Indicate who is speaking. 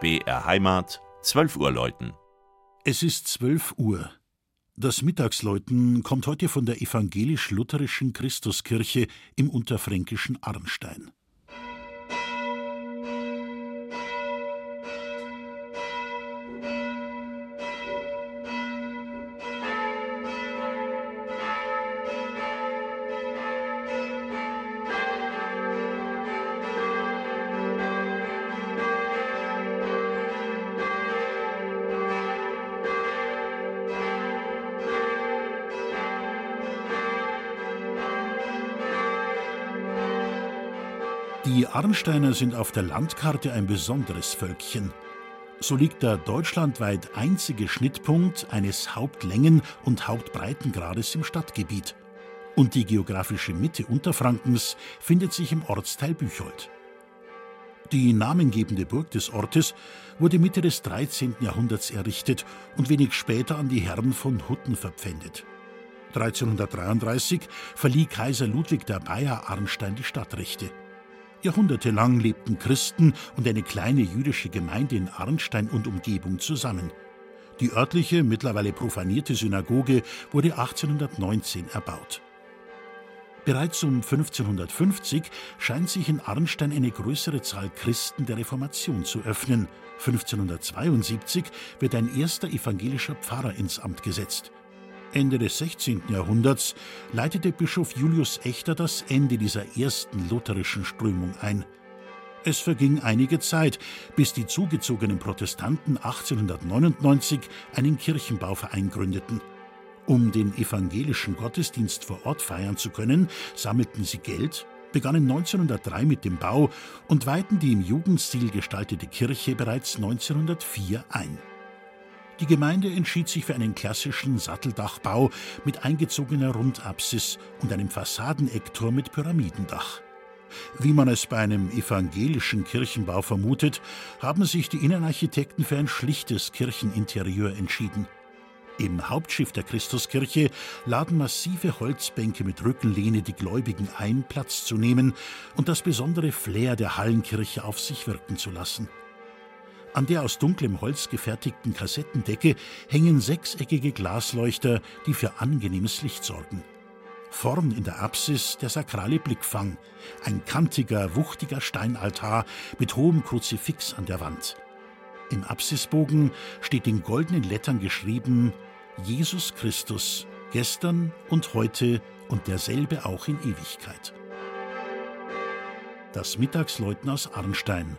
Speaker 1: BR Heimat, 12 Uhr läuten.
Speaker 2: Es ist 12 Uhr. Das Mittagsläuten kommt heute von der evangelisch-lutherischen Christuskirche im unterfränkischen Arnstein. Die Arnsteiner sind auf der Landkarte ein besonderes Völkchen. So liegt der deutschlandweit einzige Schnittpunkt eines Hauptlängen- und Hauptbreitengrades im Stadtgebiet. Und die geografische Mitte Unterfrankens findet sich im Ortsteil Büchold. Die namengebende Burg des Ortes wurde Mitte des 13. Jahrhunderts errichtet und wenig später an die Herren von Hutten verpfändet. 1333 verlieh Kaiser Ludwig der Bayer Arnstein die Stadtrechte. Jahrhundertelang lebten Christen und eine kleine jüdische Gemeinde in Arnstein und Umgebung zusammen. Die örtliche, mittlerweile profanierte Synagoge wurde 1819 erbaut. Bereits um 1550 scheint sich in Arnstein eine größere Zahl Christen der Reformation zu öffnen. 1572 wird ein erster evangelischer Pfarrer ins Amt gesetzt. Ende des 16. Jahrhunderts leitete Bischof Julius Echter das Ende dieser ersten lutherischen Strömung ein. Es verging einige Zeit, bis die zugezogenen Protestanten 1899 einen Kirchenbauverein gründeten. Um den evangelischen Gottesdienst vor Ort feiern zu können, sammelten sie Geld, begannen 1903 mit dem Bau und weihten die im Jugendstil gestaltete Kirche bereits 1904 ein. Die Gemeinde entschied sich für einen klassischen Satteldachbau mit eingezogener Rundapsis und einem Fassadeneckturm mit Pyramidendach. Wie man es bei einem evangelischen Kirchenbau vermutet, haben sich die Innenarchitekten für ein schlichtes Kircheninterieur entschieden. Im Hauptschiff der Christuskirche laden massive Holzbänke mit Rückenlehne die Gläubigen ein, Platz zu nehmen und das besondere Flair der Hallenkirche auf sich wirken zu lassen. An der aus dunklem Holz gefertigten Kassettendecke hängen sechseckige Glasleuchter, die für angenehmes Licht sorgen. Vorn in der Apsis der sakrale Blickfang, ein kantiger, wuchtiger Steinaltar mit hohem Kruzifix an der Wand. Im Apsisbogen steht in goldenen Lettern geschrieben Jesus Christus, gestern und heute und derselbe auch in Ewigkeit. Das Mittagsläuten aus Arnstein